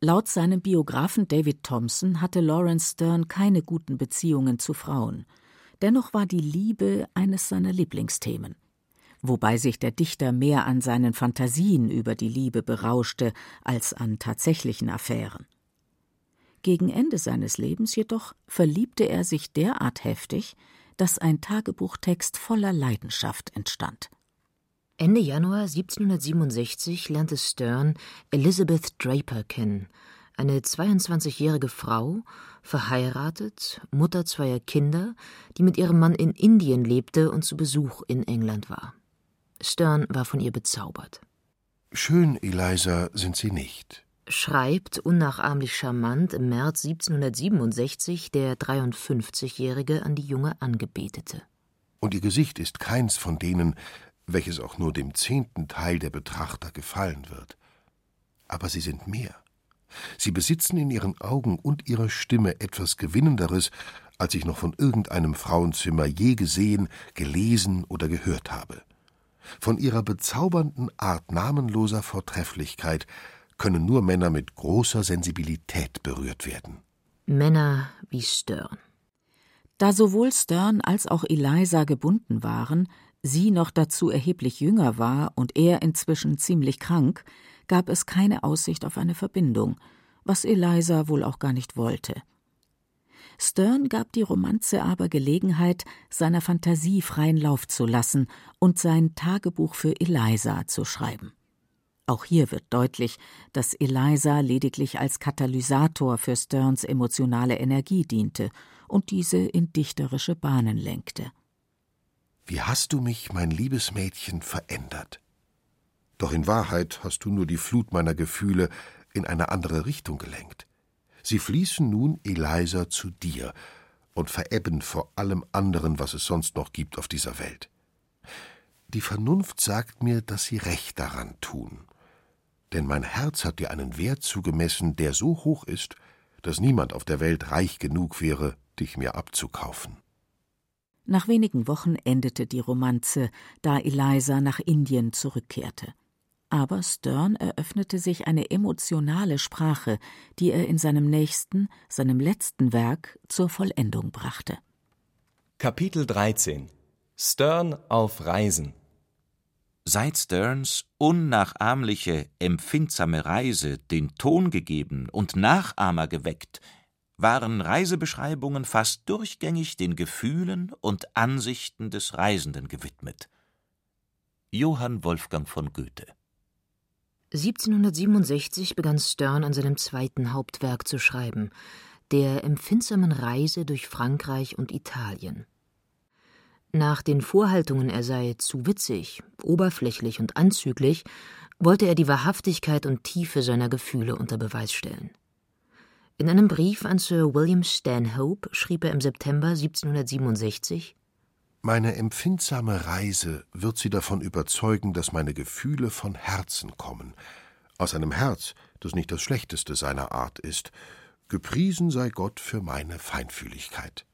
Laut seinem Biografen David Thompson hatte Lawrence Stern keine guten Beziehungen zu Frauen. Dennoch war die Liebe eines seiner Lieblingsthemen. Wobei sich der Dichter mehr an seinen Fantasien über die Liebe berauschte als an tatsächlichen Affären. Gegen Ende seines Lebens jedoch verliebte er sich derart heftig, dass ein Tagebuchtext voller Leidenschaft entstand. Ende Januar 1767 lernte Stern Elizabeth Draper kennen, eine 22-jährige Frau, verheiratet, Mutter zweier Kinder, die mit ihrem Mann in Indien lebte und zu Besuch in England war. Stern war von ihr bezaubert. Schön, Eliza, sind Sie nicht, schreibt unnachahmlich charmant im März 1767 der 53-Jährige an die junge Angebetete. Und ihr Gesicht ist keins von denen, welches auch nur dem zehnten Teil der Betrachter gefallen wird. Aber sie sind mehr. Sie besitzen in ihren Augen und ihrer Stimme etwas Gewinnenderes, als ich noch von irgendeinem Frauenzimmer je gesehen, gelesen oder gehört habe. Von ihrer bezaubernden Art namenloser Vortrefflichkeit können nur Männer mit großer Sensibilität berührt werden. Männer wie Stern. Da sowohl Stern als auch Eliza gebunden waren, sie noch dazu erheblich jünger war und er inzwischen ziemlich krank, gab es keine Aussicht auf eine Verbindung, was Eliza wohl auch gar nicht wollte. Stern gab die Romanze aber Gelegenheit, seiner Fantasie freien Lauf zu lassen und sein Tagebuch für Eliza zu schreiben. Auch hier wird deutlich, dass Eliza lediglich als Katalysator für Sterns emotionale Energie diente und diese in dichterische Bahnen lenkte. Wie hast du mich, mein liebes Mädchen, verändert? Doch in Wahrheit hast du nur die Flut meiner Gefühle in eine andere Richtung gelenkt. Sie fließen nun, Eliza, zu dir und verebben vor allem anderen, was es sonst noch gibt auf dieser Welt. Die Vernunft sagt mir, dass sie recht daran tun denn mein Herz hat dir einen Wert zugemessen, der so hoch ist, dass niemand auf der Welt reich genug wäre, dich mir abzukaufen. Nach wenigen Wochen endete die Romanze, da Eliza nach Indien zurückkehrte. Aber Stern eröffnete sich eine emotionale Sprache, die er in seinem nächsten, seinem letzten Werk zur Vollendung brachte. Kapitel 13 Stern auf Reisen Seit Stearns unnachahmliche, empfindsame Reise den Ton gegeben und Nachahmer geweckt, waren Reisebeschreibungen fast durchgängig den Gefühlen und Ansichten des Reisenden gewidmet. Johann Wolfgang von Goethe 1767 begann Stern an seinem zweiten Hauptwerk zu schreiben, der empfindsamen Reise durch Frankreich und Italien. Nach den Vorhaltungen, er sei zu witzig, oberflächlich und anzüglich, wollte er die Wahrhaftigkeit und Tiefe seiner Gefühle unter Beweis stellen. In einem Brief an Sir William Stanhope schrieb er im September 1767 Meine empfindsame Reise wird Sie davon überzeugen, dass meine Gefühle von Herzen kommen, aus einem Herz, das nicht das schlechteste seiner Art ist. Gepriesen sei Gott für meine Feinfühligkeit.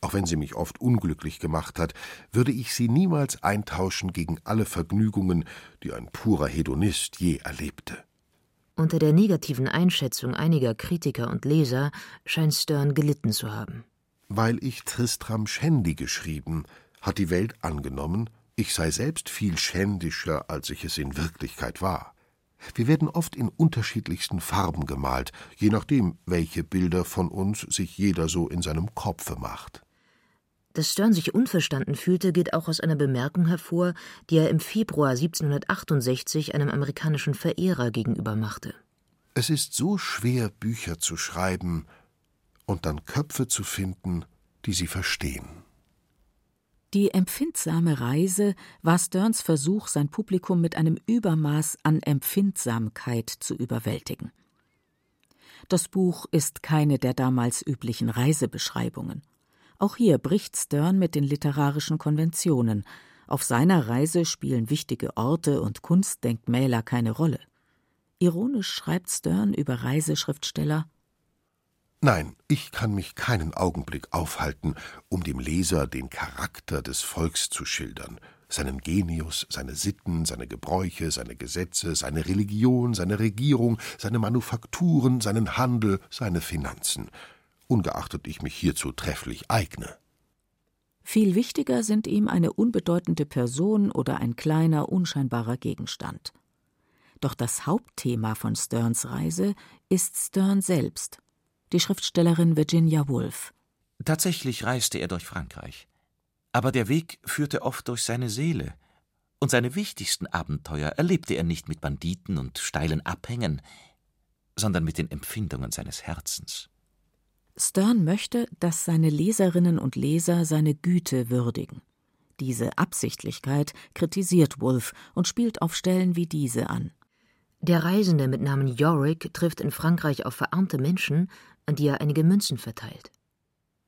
Auch wenn sie mich oft unglücklich gemacht hat, würde ich sie niemals eintauschen gegen alle Vergnügungen, die ein purer Hedonist je erlebte. Unter der negativen Einschätzung einiger Kritiker und Leser scheint Stern gelitten zu haben. Weil ich Tristram Shandy geschrieben, hat die Welt angenommen, ich sei selbst viel schändischer, als ich es in Wirklichkeit war. Wir werden oft in unterschiedlichsten Farben gemalt, je nachdem, welche Bilder von uns sich jeder so in seinem Kopfe macht. Dass Stern sich unverstanden fühlte, geht auch aus einer Bemerkung hervor, die er im Februar 1768 einem amerikanischen Verehrer gegenüber machte. Es ist so schwer, Bücher zu schreiben und dann Köpfe zu finden, die sie verstehen. Die empfindsame Reise war Sterns Versuch, sein Publikum mit einem Übermaß an Empfindsamkeit zu überwältigen. Das Buch ist keine der damals üblichen Reisebeschreibungen. Auch hier bricht Stern mit den literarischen Konventionen. Auf seiner Reise spielen wichtige Orte und Kunstdenkmäler keine Rolle. Ironisch schreibt Stern über Reiseschriftsteller Nein, ich kann mich keinen Augenblick aufhalten, um dem Leser den Charakter des Volks zu schildern, seinen Genius, seine Sitten, seine Gebräuche, seine Gesetze, seine Religion, seine Regierung, seine Manufakturen, seinen Handel, seine Finanzen, ungeachtet ich mich hierzu trefflich eigne. Viel wichtiger sind ihm eine unbedeutende Person oder ein kleiner, unscheinbarer Gegenstand. Doch das Hauptthema von Sterns Reise ist Stern selbst, die Schriftstellerin Virginia Woolf. Tatsächlich reiste er durch Frankreich. Aber der Weg führte oft durch seine Seele. Und seine wichtigsten Abenteuer erlebte er nicht mit Banditen und steilen Abhängen, sondern mit den Empfindungen seines Herzens. Stern möchte, dass seine Leserinnen und Leser seine Güte würdigen. Diese Absichtlichkeit kritisiert Wolf und spielt auf Stellen wie diese an. Der Reisende mit Namen Yorick trifft in Frankreich auf verarmte Menschen, an die er einige Münzen verteilt.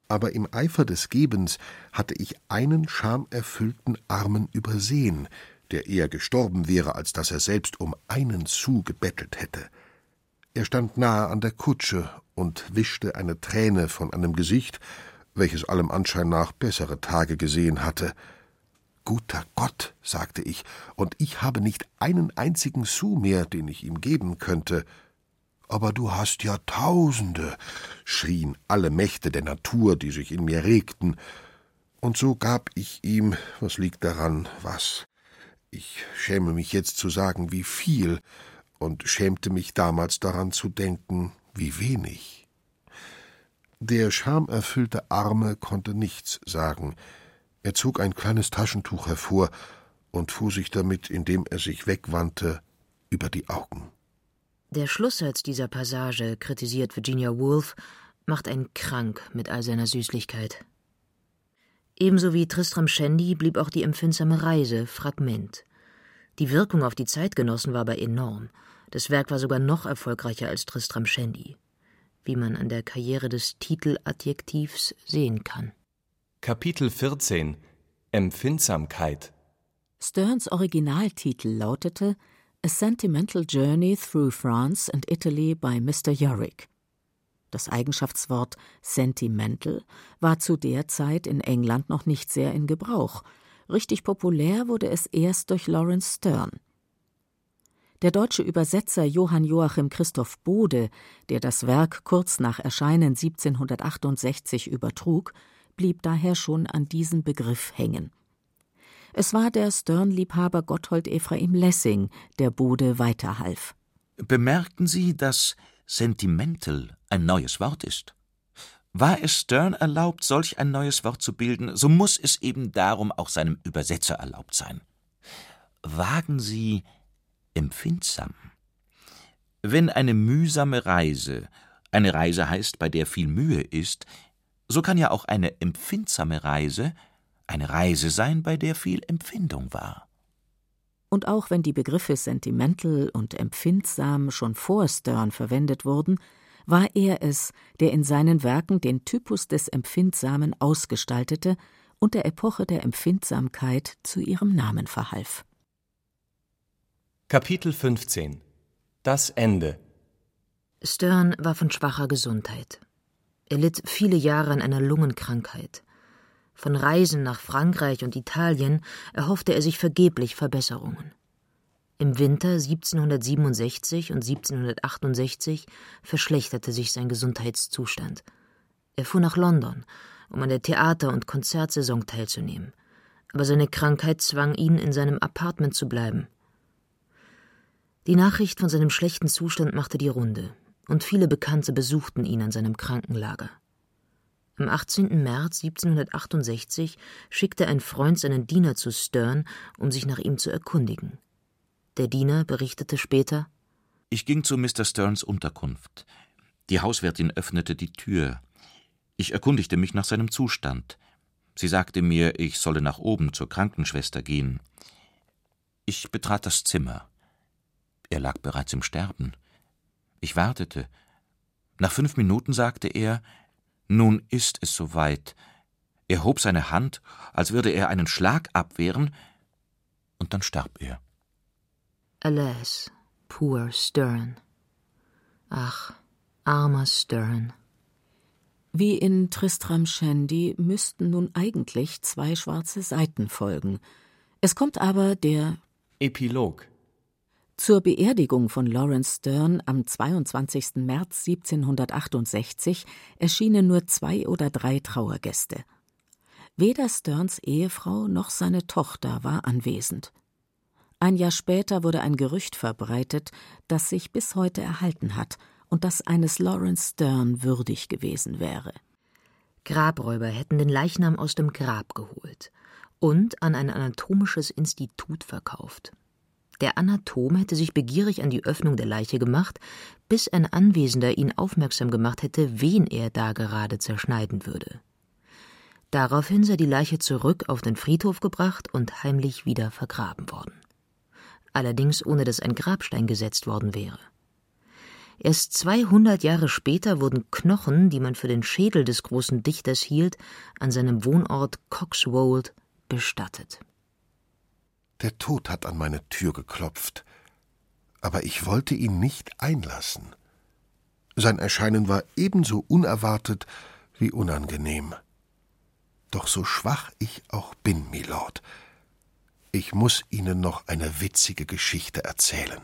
Aber im Eifer des Gebens hatte ich einen schamerfüllten Armen übersehen, der eher gestorben wäre, als dass er selbst um einen Sou gebettelt hätte. Er stand nahe an der Kutsche und wischte eine Träne von einem Gesicht, welches allem Anschein nach bessere Tage gesehen hatte. Guter Gott, sagte ich, und ich habe nicht einen einzigen Sou mehr, den ich ihm geben könnte. Aber du hast ja Tausende, schrien alle Mächte der Natur, die sich in mir regten. Und so gab ich ihm, was liegt daran, was? Ich schäme mich jetzt zu sagen, wie viel, und schämte mich damals daran zu denken, wie wenig. Der schamerfüllte Arme konnte nichts sagen. Er zog ein kleines Taschentuch hervor und fuhr sich damit, indem er sich wegwandte, über die Augen. Der Schlusssatz dieser Passage, kritisiert Virginia Woolf, macht einen krank mit all seiner Süßlichkeit. Ebenso wie Tristram Shandy blieb auch die empfindsame Reise Fragment. Die Wirkung auf die Zeitgenossen war aber enorm. Das Werk war sogar noch erfolgreicher als Tristram Shandy, wie man an der Karriere des Titeladjektivs sehen kann. Kapitel 14 Empfindsamkeit Sterns Originaltitel lautete A Sentimental Journey Through France and Italy by Mr. Yorick. Das Eigenschaftswort sentimental war zu der Zeit in England noch nicht sehr in Gebrauch. Richtig populär wurde es erst durch Lawrence Stern. Der deutsche Übersetzer Johann Joachim Christoph Bode, der das Werk kurz nach Erscheinen 1768 übertrug, blieb daher schon an diesem Begriff hängen. Es war der Stern-Liebhaber Gotthold Ephraim Lessing, der Bode weiterhalf. Bemerkten Sie, dass sentimental ein neues Wort ist? War es Stern erlaubt, solch ein neues Wort zu bilden, so muss es eben darum auch seinem Übersetzer erlaubt sein. Wagen Sie empfindsam. Wenn eine mühsame Reise eine Reise heißt, bei der viel Mühe ist, so kann ja auch eine empfindsame Reise eine Reise sein, bei der viel Empfindung war. Und auch wenn die Begriffe sentimental und empfindsam schon vor Stern verwendet wurden, war er es, der in seinen Werken den Typus des Empfindsamen ausgestaltete und der Epoche der Empfindsamkeit zu ihrem Namen verhalf. Kapitel 15 Das Ende Stern war von schwacher Gesundheit. Er litt viele Jahre an einer Lungenkrankheit. Von Reisen nach Frankreich und Italien erhoffte er sich vergeblich Verbesserungen. Im Winter 1767 und 1768 verschlechterte sich sein Gesundheitszustand. Er fuhr nach London, um an der Theater- und Konzertsaison teilzunehmen, aber seine Krankheit zwang ihn, in seinem Apartment zu bleiben. Die Nachricht von seinem schlechten Zustand machte die Runde, und viele Bekannte besuchten ihn an seinem Krankenlager. Am 18. März 1768 schickte ein Freund seinen Diener zu Stern, um sich nach ihm zu erkundigen. Der Diener berichtete später Ich ging zu Mr. Sterns Unterkunft. Die Hauswirtin öffnete die Tür. Ich erkundigte mich nach seinem Zustand. Sie sagte mir, ich solle nach oben zur Krankenschwester gehen. Ich betrat das Zimmer. Er lag bereits im Sterben. Ich wartete, Nach fünf Minuten sagte er, nun ist es soweit. Er hob seine Hand, als würde er einen Schlag abwehren, und dann starb er. Alas, poor Stern. Ach, armer Stern. Wie in Tristram Shandy müssten nun eigentlich zwei schwarze Seiten folgen. Es kommt aber der Epilog. Zur Beerdigung von Lawrence Stern am 22. März 1768 erschienen nur zwei oder drei Trauergäste. Weder Sterns Ehefrau noch seine Tochter war anwesend. Ein Jahr später wurde ein Gerücht verbreitet, das sich bis heute erhalten hat und das eines Lawrence Stern würdig gewesen wäre. Grabräuber hätten den Leichnam aus dem Grab geholt und an ein anatomisches Institut verkauft. Der Anatom hätte sich begierig an die Öffnung der Leiche gemacht, bis ein Anwesender ihn aufmerksam gemacht hätte, wen er da gerade zerschneiden würde. Daraufhin sei die Leiche zurück auf den Friedhof gebracht und heimlich wieder vergraben worden. Allerdings ohne dass ein Grabstein gesetzt worden wäre. Erst 200 Jahre später wurden Knochen, die man für den Schädel des großen Dichters hielt, an seinem Wohnort Coxwold bestattet. Der Tod hat an meine Tür geklopft, aber ich wollte ihn nicht einlassen. Sein Erscheinen war ebenso unerwartet wie unangenehm. Doch so schwach ich auch bin, Milord, ich muss Ihnen noch eine witzige Geschichte erzählen.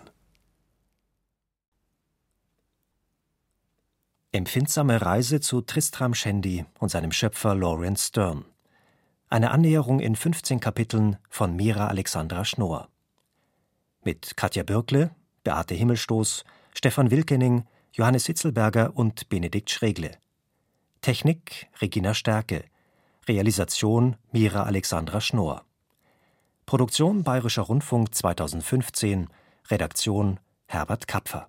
Empfindsame Reise zu Tristram Shandy und seinem Schöpfer Lawrence Stern. Eine Annäherung in 15 Kapiteln von Mira Alexandra Schnorr. Mit Katja Birkle, Beate Himmelstoß, Stefan Wilkening, Johannes Sitzelberger und Benedikt Schregle. Technik Regina Stärke. Realisation Mira Alexandra Schnorr. Produktion Bayerischer Rundfunk 2015. Redaktion Herbert Kapfer.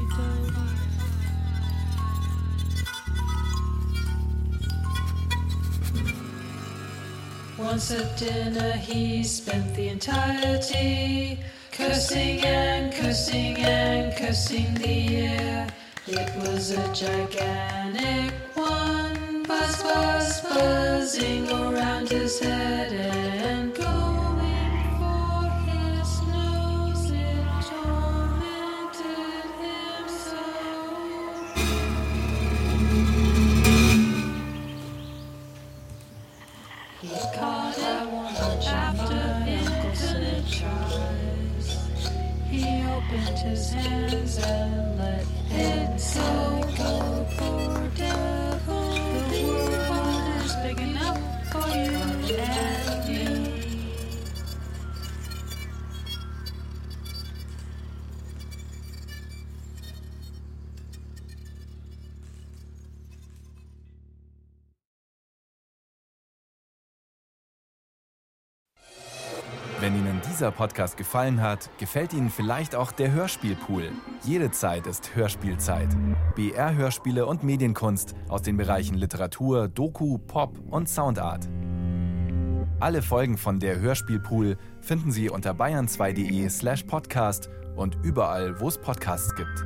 Once at dinner, he spent the entirety cursing and cursing and cursing the air. It was a gigantic one, buzz, buzz, buzzing and his hands out. Dieser Podcast gefallen hat, gefällt Ihnen vielleicht auch der Hörspielpool. Jede Zeit ist Hörspielzeit. BR-Hörspiele und Medienkunst aus den Bereichen Literatur, Doku, Pop und Soundart. Alle Folgen von der Hörspielpool finden Sie unter bayern2.de slash podcast und überall, wo es Podcasts gibt.